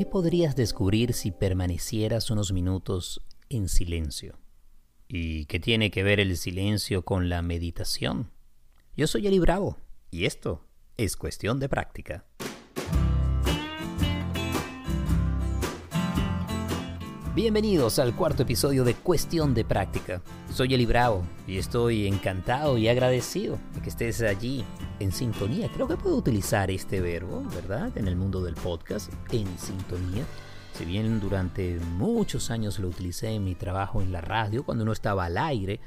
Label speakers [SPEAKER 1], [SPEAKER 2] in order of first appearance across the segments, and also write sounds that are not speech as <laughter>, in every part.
[SPEAKER 1] ¿Qué podrías descubrir si permanecieras unos minutos en silencio? ¿Y qué tiene que ver el silencio con la meditación? Yo soy Eli Bravo y esto es cuestión de práctica. Bienvenidos al cuarto episodio de Cuestión de Práctica. Soy Eli Bravo y estoy encantado y agradecido de que estés allí en sintonía. Creo que puedo utilizar este verbo, ¿verdad? En el mundo del podcast, en sintonía. Si bien durante muchos años lo utilicé en mi trabajo en la radio, cuando no estaba al aire,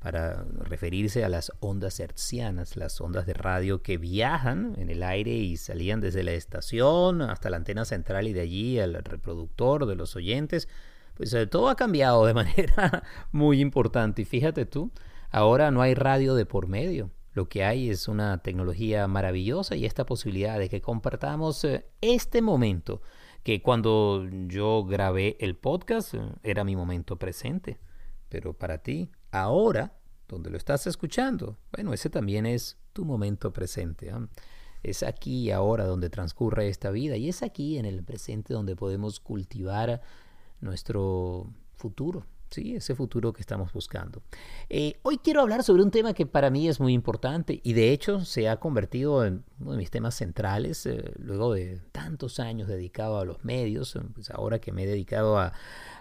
[SPEAKER 1] para referirse a las ondas hertzianas, las ondas de radio que viajan en el aire y salían desde la estación hasta la antena central y de allí al reproductor de los oyentes, pues eh, todo ha cambiado de <laughs> manera muy importante. Y fíjate tú, ahora no hay radio de por medio. Lo que hay es una tecnología maravillosa y esta posibilidad de que compartamos eh, este momento, que cuando yo grabé el podcast eh, era mi momento presente. Pero para ti, ahora, donde lo estás escuchando, bueno, ese también es tu momento presente. Es aquí y ahora donde transcurre esta vida y es aquí en el presente donde podemos cultivar nuestro futuro. Sí, ese futuro que estamos buscando. Eh, hoy quiero hablar sobre un tema que para mí es muy importante y de hecho se ha convertido en uno de mis temas centrales eh, luego de tantos años dedicado a los medios, pues ahora que me he dedicado a,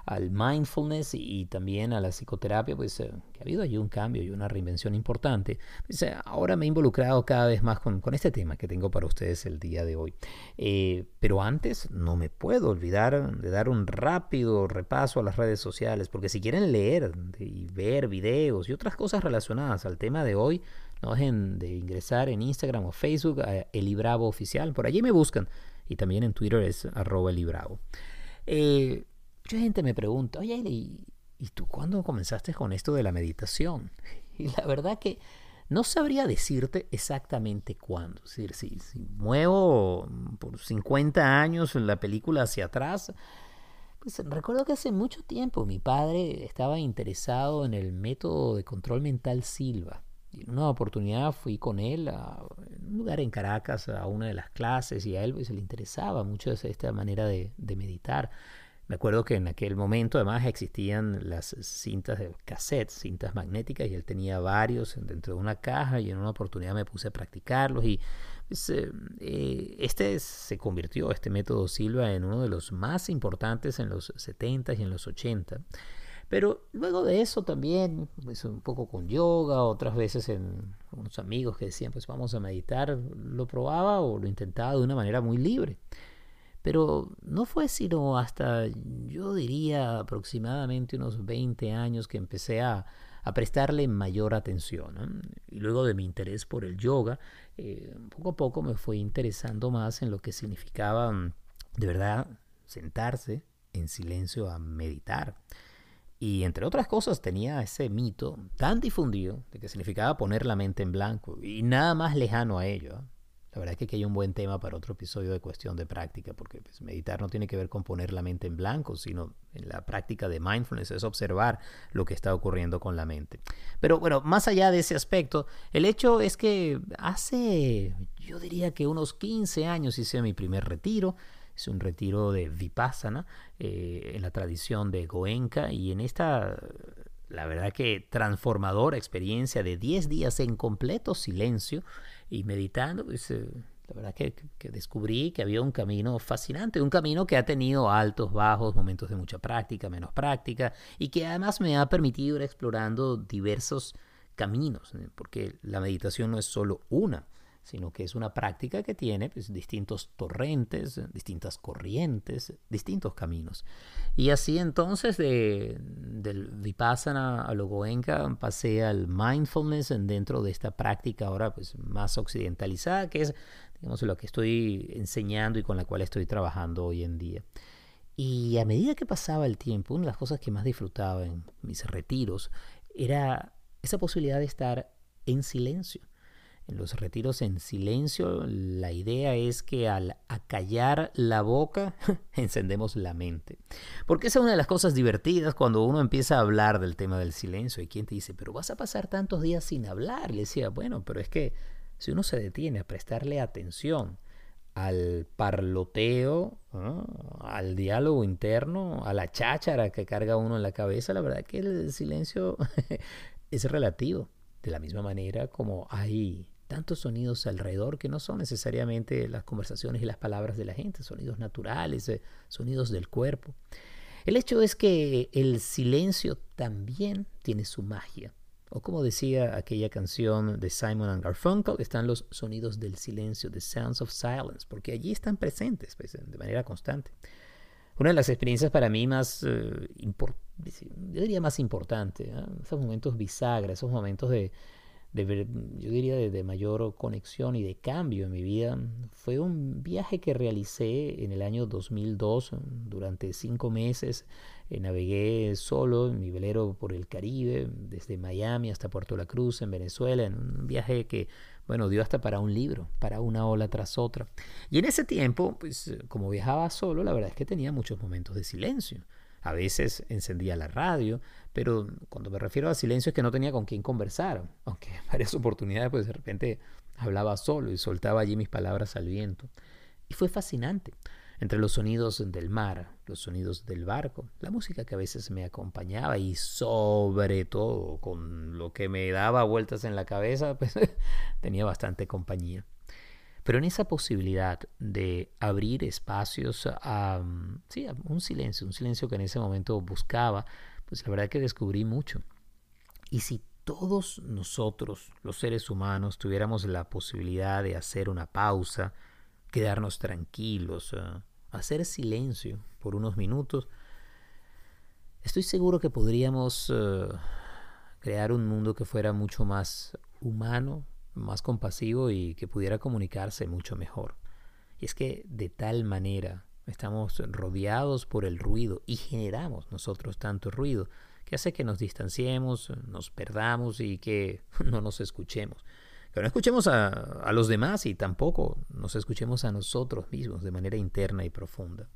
[SPEAKER 1] al mindfulness y, también a la psicoterapia, pues eh, que ha habido allí un cambio y una reinvención importante. Pues, eh, ahora me he involucrado cada vez más con, con, este tema que tengo para ustedes el día de hoy. Eh, pero antes no me puedo olvidar de dar un rápido repaso a las redes sociales, porque si quieren leer y ver videos y otras cosas relacionadas al tema de hoy, no dejen de ingresar en Instagram o Facebook a Elibravo Oficial. Por allí me buscan. Y también en Twitter es arroba Elibravo. Eh, Mucha gente me pregunta, oye, ¿y, ¿y tú cuándo comenzaste con esto de la meditación? <laughs> Y la verdad que no sabría decirte exactamente cuándo. Es decir, si, si muevo por 50 años en la película hacia atrás, pues recuerdo que hace mucho tiempo mi padre estaba interesado en el método de control mental Silva. Y en una oportunidad fui con él a un lugar en Caracas a una de las clases y a él pues, le interesaba mucho esta manera de, de meditar. Me acuerdo que en aquel momento además existían las cintas de cassette, cintas magnéticas, y él tenía varios dentro de una caja y en una oportunidad me puse a practicarlos y pues, eh, eh, este se convirtió, este método Silva, en uno de los más importantes en los 70 y en los 80. Pero luego de eso también, pues un poco con yoga, otras veces en unos amigos que decían, pues vamos a meditar, lo probaba o lo intentaba de una manera muy libre. Pero no fue sino hasta, yo diría, aproximadamente unos 20 años que empecé a, prestarle mayor atención. Y luego de mi interés por el yoga, eh, poco a poco me fue interesando más en lo que significaba mm, de verdad sentarse en silencio a meditar. Y entre otras cosas tenía ese mito tan difundido de que significaba poner la mente en blanco y nada más lejano a ello. La verdad es que aquí hay un buen tema para otro episodio de cuestión de práctica, porque pues, meditar no tiene que ver con poner la mente en blanco, sino en la práctica de mindfulness es observar lo que está ocurriendo con la mente. Pero bueno, más allá de ese aspecto, el hecho es que hace, yo diría que unos 15 años hice mi primer retiro. Es un retiro de Vipassana eh, en la tradición de Goenka y en esta la verdad que transformadora experiencia de 10 días en completo silencio y meditando, pues, eh, la verdad que, que, descubrí que había un camino fascinante, un camino que ha tenido altos, bajos, momentos de mucha práctica, menos práctica, y que además me ha permitido ir explorando diversos caminos, porque la meditación no es solo una, sino que es una práctica que tiene pues, distintos torrentes, distintas corrientes, distintos caminos. Y así entonces de, del Vipassana a lo pasé al mindfulness dentro de esta práctica ahora pues, más occidentalizada, que es digamos, lo que estoy enseñando y con la cual estoy trabajando hoy en día. Y a medida que pasaba el tiempo, una de las cosas que más disfrutaba en mis retiros era esa posibilidad de estar en silencio en los retiros en silencio, la idea es que al acallar la boca, <laughs> encendemos la mente. Porque esa es una de las cosas divertidas cuando uno empieza a hablar del tema del silencio. Y quien te dice, pero vas a pasar tantos días sin hablar. Le decía, bueno, pero es que si uno se detiene a prestarle atención al parloteo, al diálogo interno, a la cháchara que carga uno en la cabeza, la verdad que el silencio <laughs> es relativo. De la misma manera como hay tantos sonidos alrededor que no son necesariamente las conversaciones y las palabras de la gente, sonidos naturales, eh, sonidos del cuerpo. El hecho es que el silencio también tiene su magia. O como decía aquella canción de Simon and Garfunkel, están los sonidos del silencio, the sounds of silence, porque allí están presentes pues, de manera constante. Una de las experiencias para mí más, eh, yo diría más importante, esos momentos bisagra, esos momentos de, de, yo diría, de, mayor conexión y de cambio en mi vida fue un viaje que realicé en el año 2002 durante cinco meses. Eh, navegué solo en mi velero por el Caribe, desde Miami hasta Puerto La Cruz, en Venezuela, en un viaje que, bueno, dio hasta para un libro, para una ola tras otra. Y en ese tiempo, pues como viajaba solo, la verdad es que tenía muchos momentos de silencio. A veces encendía la radio, pero cuando me refiero a silencio es que no tenía con quién conversar, aunque en varias oportunidades pues de repente hablaba solo y soltaba allí mis palabras al viento. Y fue fascinante. Entre los sonidos del mar, los sonidos del barco, la música que a veces me acompañaba y sobre todo con lo que me daba vueltas en la cabeza, pues <laughs> tenía bastante compañía. Pero en esa posibilidad de abrir espacios a, sí, a un silencio, un silencio que en ese momento buscaba, pues la verdad que descubrí mucho. Y si todos nosotros, los seres humanos, tuviéramos la posibilidad de hacer una pausa, quedarnos tranquilos, hacer silencio por unos minutos, estoy seguro que podríamos eh, crear un mundo que fuera mucho más humano, más compasivo y que pudiera comunicarse mucho mejor. Y es que de tal manera estamos rodeados por el ruido y generamos nosotros tanto ruido que hace que nos distanciemos, nos perdamos y que <laughs> no nos escuchemos. Que no escuchemos a, a los demás y tampoco nos escuchemos a nosotros mismos de manera interna y profunda.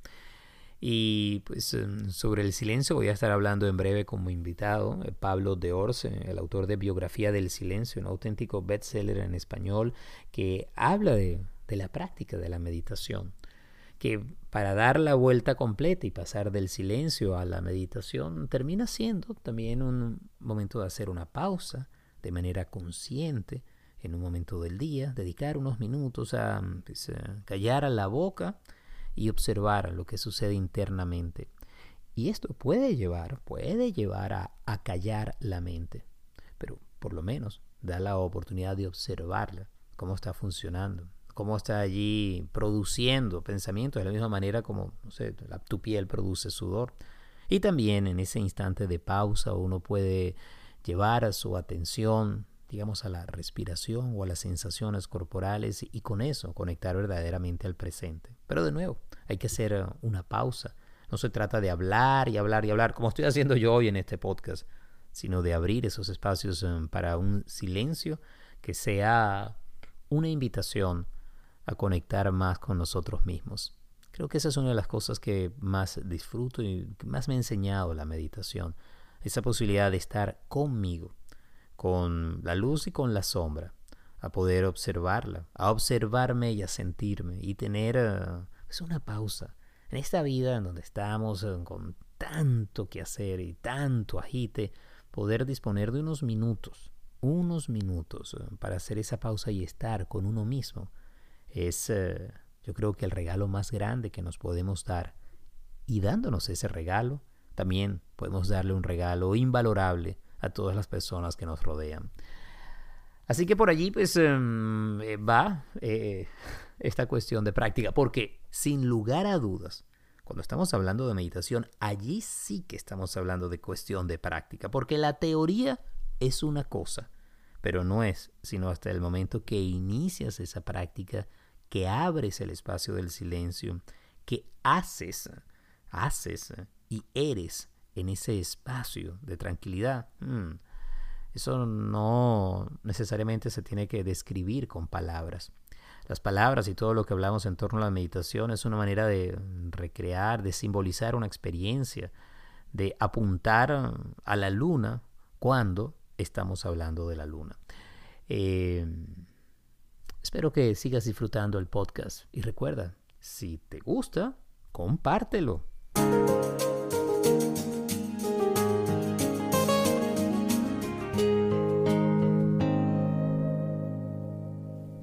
[SPEAKER 1] Y pues em, sobre el silencio voy a estar hablando en breve como invitado eh, Pablo de Orce, el autor de Biografía del Silencio, un auténtico bestseller en español que habla de, de la práctica de la meditación que para dar la vuelta completa y pasar del silencio a la meditación termina siendo también un momento de hacer una pausa de manera consciente en un momento del día, dedicar unos minutos a, pues, a callar a la boca y observar lo que sucede internamente. Y esto puede llevar, puede llevar a, a callar la mente, pero por lo menos da la oportunidad de observarla, cómo está funcionando, cómo está allí produciendo pensamientos de la misma manera como, sé, tu piel produce sudor. Y también en ese instante de pausa uno puede llevar a su atención digamos, a la respiración o a las sensaciones corporales y con eso conectar verdaderamente al presente. Pero de nuevo, hay que hacer uh, una pausa. No se trata de hablar y hablar y hablar, como estoy haciendo yo hoy en este podcast, sino de abrir esos espacios um, para un silencio que sea una invitación a conectar más con nosotros mismos. Creo que esa es una de las cosas que más disfruto y que más me ha enseñado la meditación. Esa posibilidad de estar conmigo, con la luz y con la sombra, a poder observarla, a observarme y a sentirme y tener uh, una pausa. En esta vida en donde estamos uh, con tanto que hacer y tanto agite, poder disponer de unos minutos, unos minutos uh, para hacer esa pausa y estar con uno mismo, es yo creo que el regalo más grande que nos podemos dar. Y dándonos ese regalo, también podemos darle un regalo invalorable a todas las personas que nos rodean. Así que por allí pues em, eh, va eh, <laughs> esta cuestión de práctica, porque sin lugar a dudas, cuando estamos hablando de meditación, allí sí que estamos hablando de cuestión de práctica, porque la teoría es una cosa, pero no es sino hasta el momento que inicias esa práctica, que abres el espacio del silencio, que haces, haces y eres en ese espacio de tranquilidad. Mm, eso no necesariamente se tiene que describir con palabras. Las palabras y todo lo que hablamos en torno a la meditación es una manera de recrear, de simbolizar una experiencia, de apuntar a la luna cuando estamos hablando de la luna. Eh,
[SPEAKER 2] Espero que sigas disfrutando el podcast y recuerda, si te gusta, compártelo.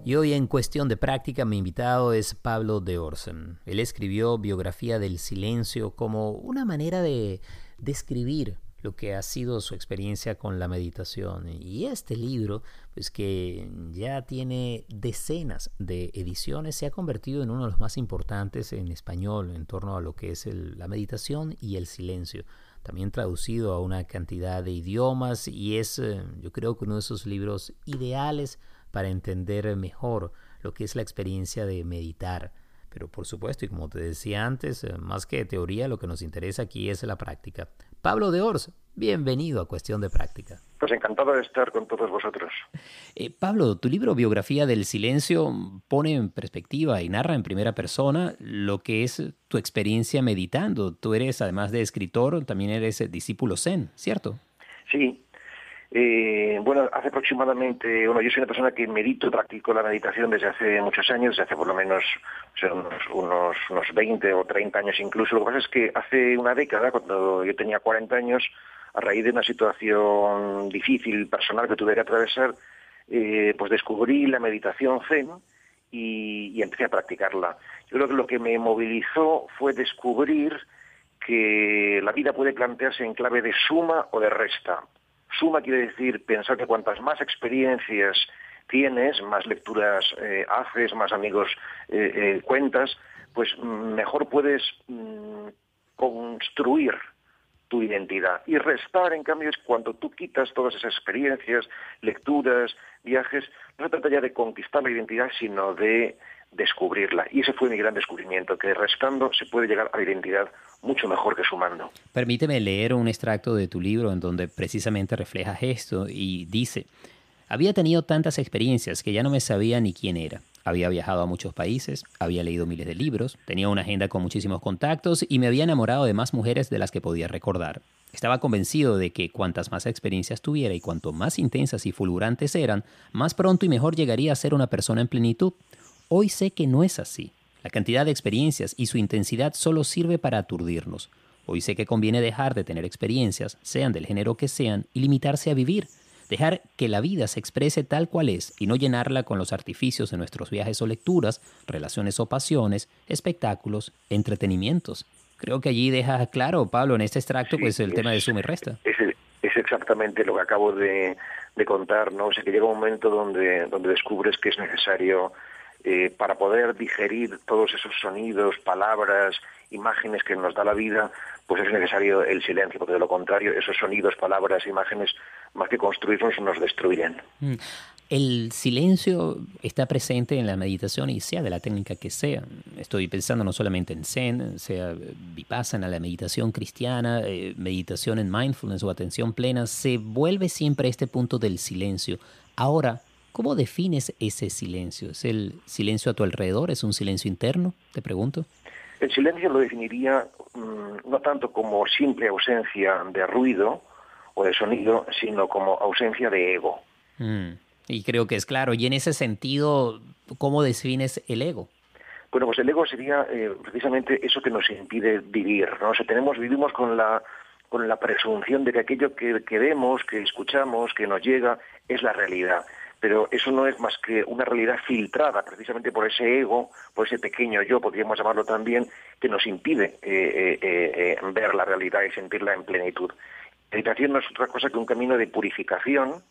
[SPEAKER 2] Y hoy en cuestión de práctica mi invitado es Pablo de Orsen. Él escribió Biografía del Silencio como una manera de describir lo que ha sido su experiencia con la meditación. Y este libro, pues que ya tiene decenas de ediciones, se ha convertido en uno de los más importantes en español en torno a lo que es la meditación y el silencio. También traducido a una cantidad de idiomas y es, eh, yo creo que uno de esos libros ideales para entender mejor lo que es la experiencia de meditar. Pero por supuesto, y como te decía antes, eh, más que teoría, lo que nos interesa aquí es la práctica. Pablo de Ors, bienvenido a Cuestión de Práctica.
[SPEAKER 3] Pues encantado de estar con todos vosotros. <laughs>
[SPEAKER 2] Eh, Pablo, tu libro Biografía del Silencio pone en perspectiva y narra en primera persona lo que es tu experiencia meditando. Tú eres, además de escritor, también eres discípulo zen, ¿cierto?
[SPEAKER 3] Sí, eh, bueno, hace aproximadamente, bueno, yo soy una persona que medito, practico la meditación desde hace muchos años, desde hace por lo menos unos, unos, 20 o 30 años incluso. Lo que pasa es que hace una década, cuando yo tenía 40 años, a raíz de una situación difícil, personal que tuve que atravesar, eh, pues descubrí la meditación zen y, y empecé a practicarla. Yo creo que lo que me movilizó fue descubrir que la vida puede plantearse en clave de suma o de resta Suma quiere decir pensar que cuantas más experiencias tienes, más lecturas eh, haces, más amigos eh, eh, cuentas, pues mejor puedes mm, construir tu identidad. Y restar, en cambio, es cuando tú quitas todas esas experiencias, lecturas, viajes, no se trata ya de conquistar la identidad, sino de descubrirla. Y ese fue mi gran descubrimiento, que restando se puede llegar a la identidad mucho mejor que sumando.
[SPEAKER 2] Permíteme leer un extracto de tu libro en donde precisamente reflejas esto y dice, había tenido tantas experiencias que ya no me sabía ni quién era. Había viajado a muchos países, había leído miles de libros, tenía una agenda con muchísimos contactos y me había enamorado de más mujeres de las que podía recordar. Estaba convencido de que cuantas más experiencias tuviera y cuanto más intensas y fulgurantes eran, más pronto y mejor llegaría a ser una persona en plenitud. Hoy sé que no es así. La cantidad de experiencias y su intensidad solo sirve para aturdirnos. Hoy sé que conviene dejar de tener experiencias, sean del género que sean, y limitarse a vivir. Dejar que la vida se exprese tal cual es y no llenarla con los artificios de nuestros viajes o lecturas, relaciones o pasiones, espectáculos, entretenimientos. Creo que allí deja claro, Pablo, en este extracto, pues el tema de suma y resta.
[SPEAKER 3] Es, es, exactamente lo que acabo de, contar, ¿no? O sea, que llega un momento donde, donde descubres que es necesario eh, para poder digerir todos esos sonidos, palabras, imágenes que nos da la vida, pues es necesario el silencio, porque de lo contrario, esos sonidos, palabras, imágenes, más que construirnos, nos destruyen.
[SPEAKER 2] Mm. El silencio está presente en la meditación y sea de la técnica que sea. Estoy pensando no solamente en Zen, sea Vipassana, la meditación cristiana, eh, meditación en mindfulness o atención plena, se vuelve siempre este punto del silencio. Ahora, ¿Cómo defines ese silencio? ¿Es el silencio a tu alrededor? ¿Es un silencio interno? Te pregunto.
[SPEAKER 3] El silencio lo definiría mm, no tanto como simple ausencia de ruido o de sonido, sino como ausencia de ego.
[SPEAKER 2] Mm, y creo que es claro. Y en ese sentido, ¿cómo defines el ego?
[SPEAKER 3] Bueno, pues el ego sería eh, precisamente eso que nos impide vivir. ¿no? O sea, tenemos, vivimos con la, con la presunción de que aquello que, que vemos, que escuchamos, que nos llega, es la realidad pero eso no es más que una realidad filtrada precisamente por ese ego, por ese pequeño yo, podríamos llamarlo también, que nos impide eh, eh, eh, ver la realidad y sentirla en plenitud. Meditación no es otra cosa que un camino de purificación,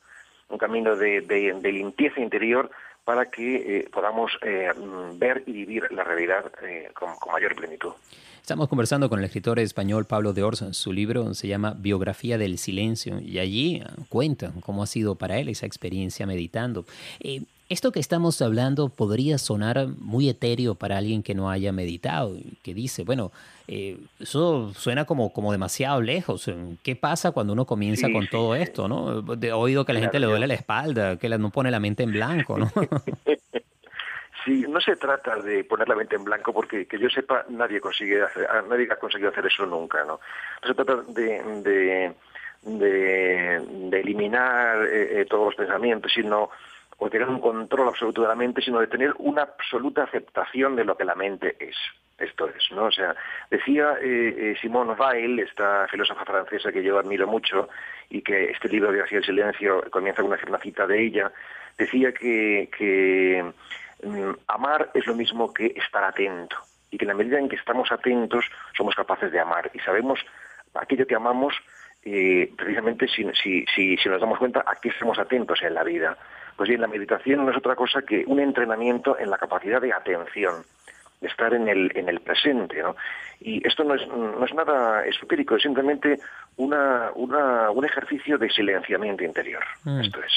[SPEAKER 3] un camino de, limpieza interior para que podamos ver y vivir la realidad con mayor plenitud.
[SPEAKER 2] Estamos conversando con el escritor español Pablo de Orson. Su libro se llama Biografía del Silencio y allí cuenta cómo ha sido para él esa experiencia meditando. Esto que estamos hablando podría sonar muy etéreo para alguien que no haya meditado, que dice, bueno, eh, eso suena como, como demasiado lejos. ¿Qué pasa cuando uno comienza con todo esto? ¿no? He oído que a la gente le duele la espalda, que no pone la mente en blanco. ¿no? <laughs>
[SPEAKER 3] Sí, no se trata de poner la mente en blanco porque que yo sepa nadie consigue hacer, ah, nadie ha conseguido hacer eso nunca, ¿no? No se trata de, de, eliminar eh, eh, todos los pensamientos, sino o tener un control absoluto de la mente, sino de tener una absoluta aceptación de lo que la mente es. Esto es, ¿no? O sea, decía eh, eh, Simone Weil, esta filósofa francesa que yo admiro mucho y que este libro de Hacia el Silencio comienza con una cita de ella, decía que, mm, amar es lo mismo que estar atento y que en la medida en que estamos atentos somos capaces de amar y sabemos aquello que amamos eh, precisamente si, si, nos damos cuenta a qué estamos atentos en la vida. Pues bien, la meditación no es otra cosa que un entrenamiento en la capacidad de atención, de estar en el, en el presente. ¿no? Y esto no es, no es nada esotérico, es simplemente una, una, un ejercicio de silenciamiento interior. Mm. Esto es.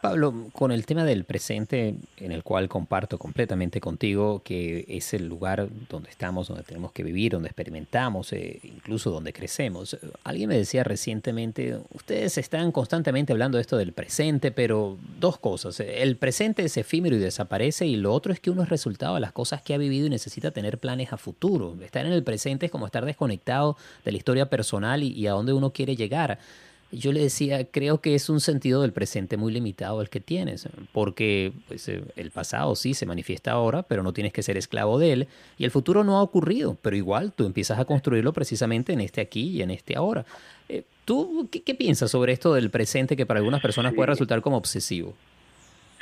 [SPEAKER 2] Pablo, con el tema del presente, en el cual comparto completamente contigo, que es el lugar donde estamos, donde tenemos que vivir, donde experimentamos, eh, incluso donde crecemos. Alguien me decía recientemente, ustedes están constantemente hablando de esto del presente, pero dos cosas. El presente es efímero y desaparece, y lo otro es que uno es resultado de las cosas que ha vivido y necesita tener planes a futuro. Estar en el presente es como estar desconectado de la historia personal y, y a dónde uno quiere llegar yo le decía, creo que es un sentido del presente muy limitado el que tienes, porque pues, eh, el pasado sí se manifiesta ahora, pero no tienes que ser esclavo de él, y el futuro no ha ocurrido, pero igual tú empiezas a construirlo precisamente en este aquí y en este ahora. Eh, ¿Tú qué, piensas sobre esto del presente que para algunas personas puede resultar como obsesivo?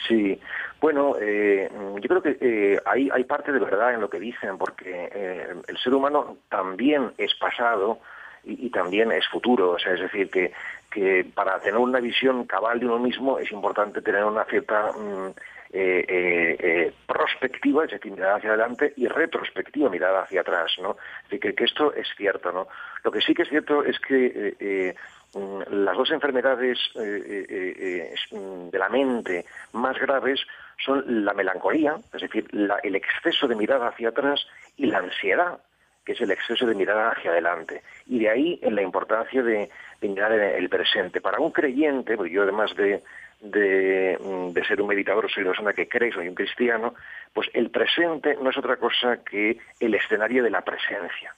[SPEAKER 3] Sí, bueno, eh, yo creo que hay, hay parte de verdad en lo que dicen, porque el ser humano también es pasado, y, también es futuro. O sea, es decir, que, que para tener una visión cabal de uno mismo es importante tener una cierta mm, eh, eh, eh, prospectiva, es decir, mirada hacia adelante, y retrospectiva, mirada hacia atrás, ¿no? Es decir, que, esto es cierto, ¿no? Lo que sí que es cierto es que mm, las dos enfermedades mm, de la mente más graves son la melancolía, es decir, el exceso de mirada hacia atrás y la ansiedad, que es el exceso de mirada hacia adelante. Y de ahí la importancia de, mirar en el presente. Para un creyente, porque yo además de, de, ser un meditador soy una persona que cree, soy un cristiano, pues el presente no es otra cosa que el escenario de la presencia.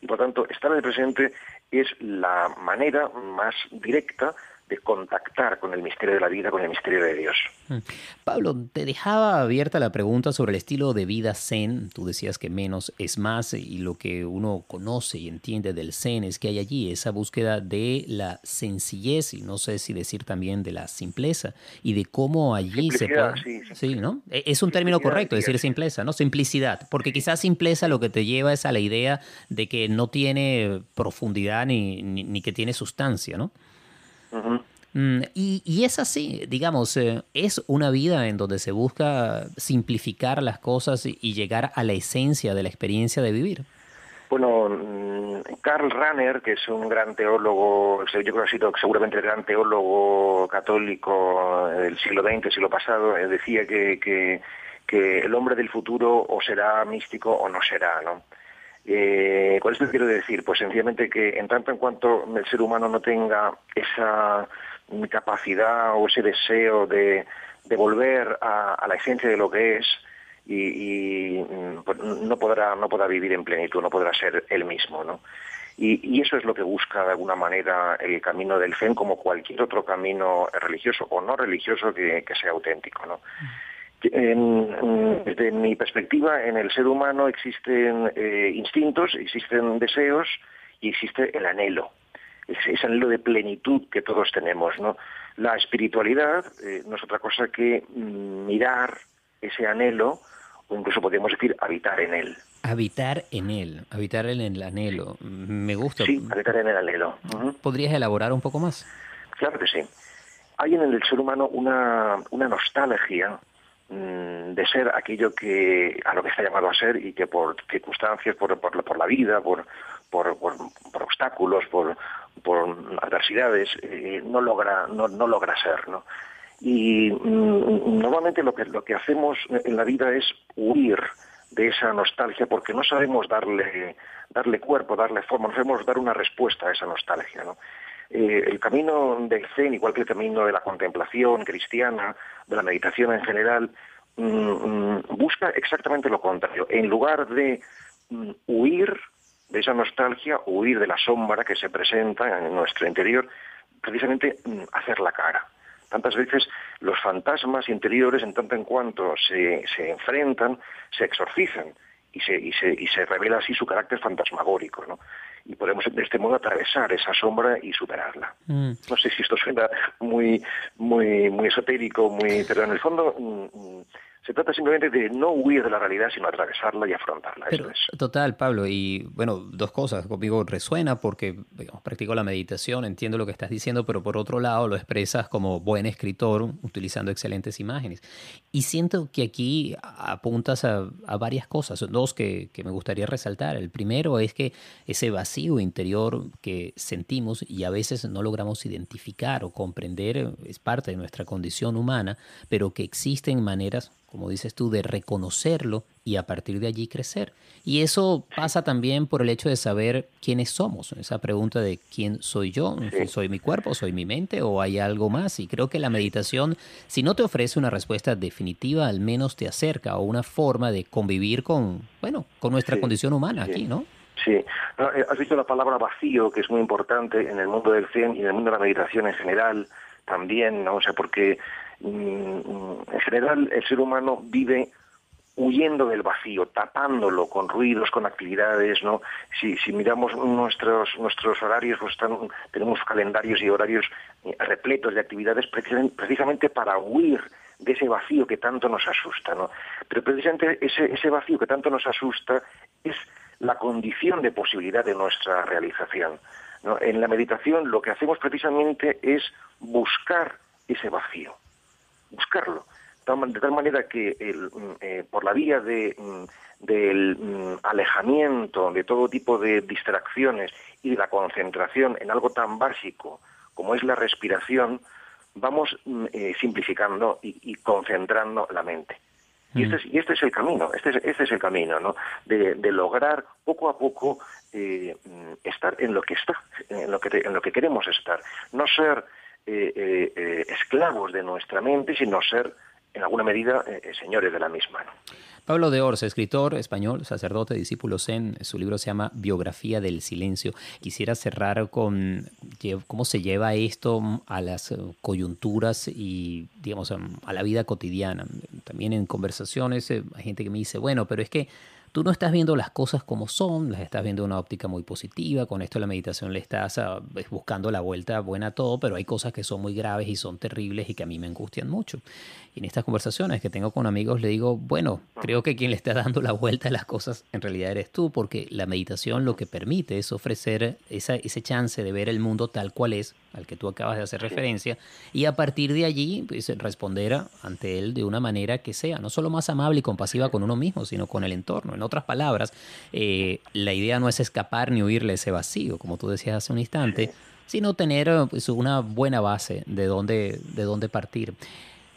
[SPEAKER 3] Y por tanto, estar en el presente es la manera más directa de contactar con el misterio de la vida, con el misterio de Dios. Mm.
[SPEAKER 2] Pablo, te dejaba abierta la pregunta sobre el estilo de vida zen. Tú decías que menos es más y lo que uno conoce y entiende del zen es que hay allí esa búsqueda de la sencillez y no sé si decir también de la simpleza y de cómo allí se puede... Sí, sí. ¿no? E, es un término correcto decir simpleza, ¿no? Simplicidad, porque quizás simpleza lo que te lleva es a la idea de que no tiene profundidad ni, ni que tiene sustancia, ¿no? Mm, y, es así, digamos, eh, es una vida en donde se busca simplificar las cosas y, llegar a la esencia de la experiencia de vivir.
[SPEAKER 3] Bueno, mm, Karl Rahner, que es un gran teólogo, yo creo que ha sido seguramente el gran teólogo católico del siglo XX, siglo pasado, eh, decía que, que, el hombre del futuro o será místico o no será, ¿no? Eh, ¿Cuál es lo que quiero decir? Pues sencillamente que en tanto en cuanto el ser humano no tenga esa capacidad o ese deseo de, volver a, la esencia de lo que es y, mm, pues no podrá no podrá vivir en plenitud, no podrá ser él mismo, ¿no? Y, eso es lo que busca de alguna manera el camino del Zen, como cualquier otro camino religioso o no religioso que, sea auténtico, ¿no? Desde mi perspectiva, en el ser humano existen eh, instintos, existen deseos y existe el anhelo ese anhelo de plenitud que todos tenemos, ¿no? La espiritualidad eh, no es otra cosa que mirar ese anhelo, o incluso podríamos decir habitar en él.
[SPEAKER 2] Habitar en él, habitar en el anhelo. Me gusta.
[SPEAKER 3] Sí, habitar en el anhelo.
[SPEAKER 2] ¿Podrías elaborar un poco más?
[SPEAKER 3] Claro que sí. Hay en el ser humano una, una nostalgia de ser aquello que a lo que está llamado a ser y que por circunstancias, por, por, la vida, por, por, obstáculos, por, adversidades, eh, no logra no, logra ser. Y mm, normalmente lo que lo que hacemos en la vida es huir de esa nostalgia porque no sabemos darle darle cuerpo, darle forma, no sabemos dar una respuesta a esa nostalgia, ¿no? Eh, el camino del Zen, igual que el camino de la contemplación cristiana, de la meditación en general, mm, mm, busca exactamente lo contrario. En lugar de huir de esa nostalgia, huir de la sombra que se presenta en nuestro interior, precisamente mm, hacer la cara, tantas veces los fantasmas interiores, en tanto en cuanto se, se enfrentan, se exorcizan y se, y, se, y se revela así su carácter fantasmagórico, ¿no? y podemos de este modo atravesar esa sombra y superarla. Mm. No sé si esto suena muy muy muy esotérico, muy pero en el fondo mm, mm, se trata simplemente de no huir de la realidad, sino atravesarla y afrontarla. Eso es.
[SPEAKER 2] Total, Pablo. Y bueno, dos cosas. Conmigo resuena porque digamos, practico la meditación, entiendo lo que estás diciendo, pero por otro lado lo expresas como buen escritor, utilizando excelentes imágenes. Y siento que aquí apuntas a, varias cosas, dos que, que me gustaría resaltar. El primero es que ese vacío interior que sentimos y a veces no logramos identificar o comprender es parte de nuestra condición humana, pero que existen maneras como dices tú, de reconocerlo y a partir de allí crecer. Y eso pasa también por el hecho de saber quiénes somos, esa pregunta de quién soy yo, soy mi cuerpo, soy mi mente o hay algo más. Y creo que la meditación, si no te ofrece una respuesta definitiva, al menos te acerca a una forma de convivir con, bueno, con nuestra condición humana aquí, ¿no?
[SPEAKER 3] Sí, eh, has dicho la palabra vacío, que es muy importante en el mundo del Zen y en el mundo de la meditación en general también, ¿no? O sea, porque en general el ser humano vive huyendo del vacío, tapándolo con ruidos, con actividades, ¿no? Si, si miramos nuestros nuestros horarios, pues están, tenemos calendarios y horarios eh, repletos de actividades precisamente para huir de ese vacío que tanto nos asusta, ¿no? Pero precisamente ese, ese vacío que tanto nos asusta es la condición de posibilidad de nuestra realización. En la meditación lo que hacemos precisamente es buscar ese vacío De tal manera que mm, eh, por la vía de, mm, del mm, alejamiento de todo tipo de distracciones y de la concentración en algo tan básico como es la respiración, vamos eh, simplificando y, concentrando la mente. Y este, es, y este es el camino, este es, este es el camino, ¿no? De, lograr poco a poco eh, estar en lo que está, en lo que, en lo que queremos estar. No ser esclavos de nuestra mente, sino ser, en alguna medida, señores de la misma.
[SPEAKER 2] Pablo de Ors, escritor español, sacerdote, discípulo zen, su libro se llama Biografía del Silencio. Quisiera cerrar con cómo se lleva esto a las coyunturas y, digamos, a la vida cotidiana. También en conversaciones hay gente que me dice, bueno, pero es que tú no estás viendo las cosas como son, las estás viendo de una óptica muy positiva, con esto la meditación le estás ah, buscando la vuelta buena a todo, pero hay cosas que son muy graves y son terribles y que a mí me angustian mucho. Y en estas conversaciones que tengo con amigos le digo, bueno, creo que quien le está dando la vuelta a las cosas en realidad eres tú, porque la meditación lo que permite es ofrecer esa, ese chance de ver el mundo tal cual es, al que tú acabas de hacer referencia, y a partir de allí pues, responder ante él de una manera que sea no solo más amable y compasiva con uno mismo, sino con el entorno. En otras palabras, eh, la idea no es escapar ni huirle ese vacío, como tú decías hace un instante, sino tener pues, una buena base de dónde, de dónde partir.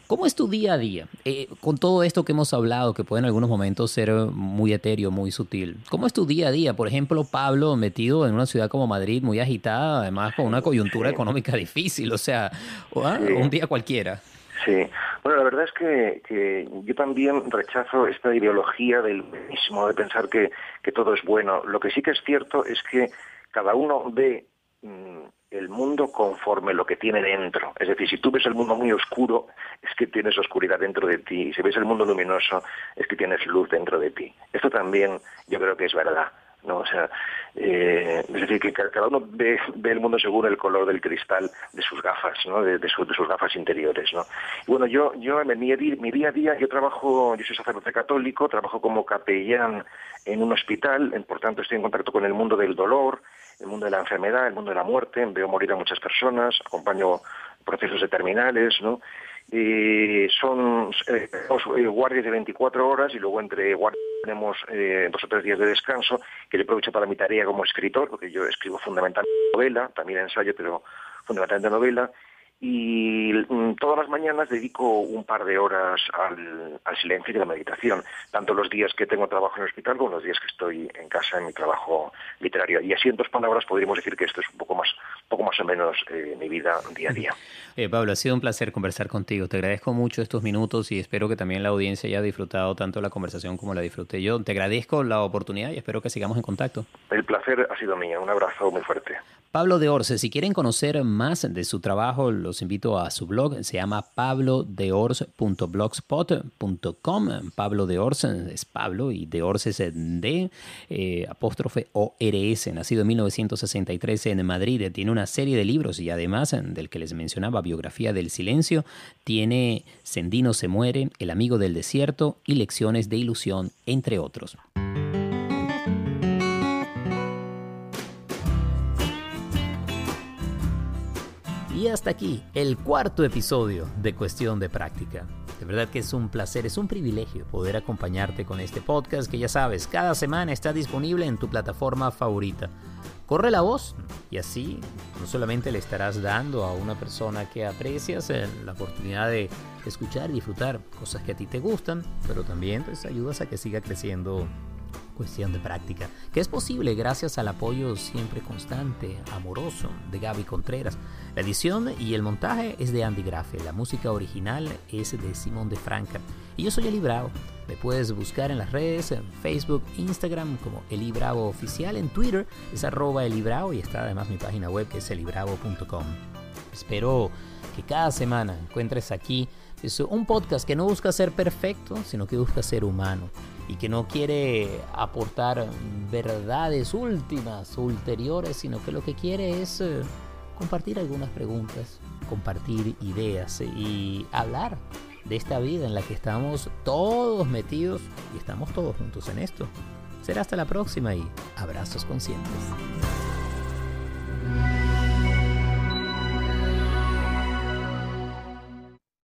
[SPEAKER 2] ¿Cómo es tu día a día? Eh, con todo esto que hemos hablado, que puede en algunos momentos ser muy etéreo, muy sutil. ¿Cómo es tu día a día? Por ejemplo, Pablo, metido en una ciudad como Madrid, muy agitada, además con una coyuntura económica <laughs> difícil, o sea, ah, un día cualquiera.
[SPEAKER 3] Sí, bueno, la verdad es que, yo también rechazo esta ideología del mismo, de pensar que, todo es bueno. Lo que sí que es cierto es que cada uno ve mm, el mundo conforme lo que tiene dentro. Es decir, si tú ves el mundo muy oscuro, es que tienes oscuridad dentro de ti. Y si ves el mundo luminoso, es que tienes luz dentro de ti. Esto también yo creo que es verdad. ¿No? O sea, eh, es decir, que cada uno ve, el mundo según el color del cristal de sus gafas, ¿no? De, sus gafas interiores, ¿no? Bueno, yo, yo en mi, mi, día a día, yo trabajo, yo soy sacerdote católico, trabajo como capellán en un hospital, por tanto estoy en contacto con el mundo del dolor, el mundo de la enfermedad, el mundo de la muerte, veo morir a muchas personas, acompaño procesos de terminales, ¿no? Son eh, eh, guardias de 24 horas y luego entre guardias tenemos eh, dos o tres días de descanso que yo aprovecho para mi tarea como escritor, porque yo escribo fundamentalmente novela, también ensayo, pero fundamentalmente novela, y mm, todas las mañanas dedico un par de horas al, silencio y a la meditación, tanto los días que tengo trabajo en el hospital como los días que estoy en casa en mi trabajo literario. Y así en dos palabras podríamos decir que esto es un poco más, poco más o menos eh, mi vida día a día. <laughs>
[SPEAKER 2] Eh, Pablo, ha sido un placer conversar contigo. Te agradezco mucho estos minutos y espero que también la audiencia haya disfrutado tanto la conversación como la disfruté yo. Te agradezco la oportunidad y espero que sigamos en contacto.
[SPEAKER 3] El placer ha sido mío. Un abrazo muy fuerte.
[SPEAKER 1] Pablo de Orce, si quieren conocer más de su trabajo, los invito a su blog, se llama pablodeorce.blogspot.com. Pablo de Orce es Pablo y de Orce es D, eh, apóstrofe O-R-S, nacido en 1963 en Madrid. Tiene una serie de libros y además del que les mencionaba, Biografía del Silencio, tiene Sendino se muere, El amigo del desierto y Lecciones de ilusión, entre otros. Y hasta aquí el cuarto episodio de Cuestión de Práctica. De verdad que es un placer, es un privilegio poder acompañarte con este podcast que ya sabes, cada semana está disponible en tu plataforma favorita. Corre la voz y así no solamente le estarás dando a una persona que aprecias eh, la oportunidad de escuchar y disfrutar cosas que a ti te gustan, pero también pues ayudas a que siga creciendo cuestión de práctica, que es posible gracias al apoyo siempre constante, amoroso de Gaby Contreras. La edición y el montaje es de Andy Grafe, la música original es de Simón de Franca y yo soy Eli Bravo. Me puedes buscar en las redes, en Facebook, Instagram como Eli Bravo Oficial, en Twitter es arroba Eli Bravo y está además mi página web que es elibravo.com. Espero que cada semana encuentres aquí es un podcast que no busca ser perfecto, sino que busca ser humano y que no quiere aportar verdades últimas, ulteriores, sino que lo que quiere es eh, compartir algunas preguntas, compartir ideas y hablar de esta vida en la que estamos todos metidos y estamos todos juntos en esto. Será hasta la próxima y abrazos conscientes.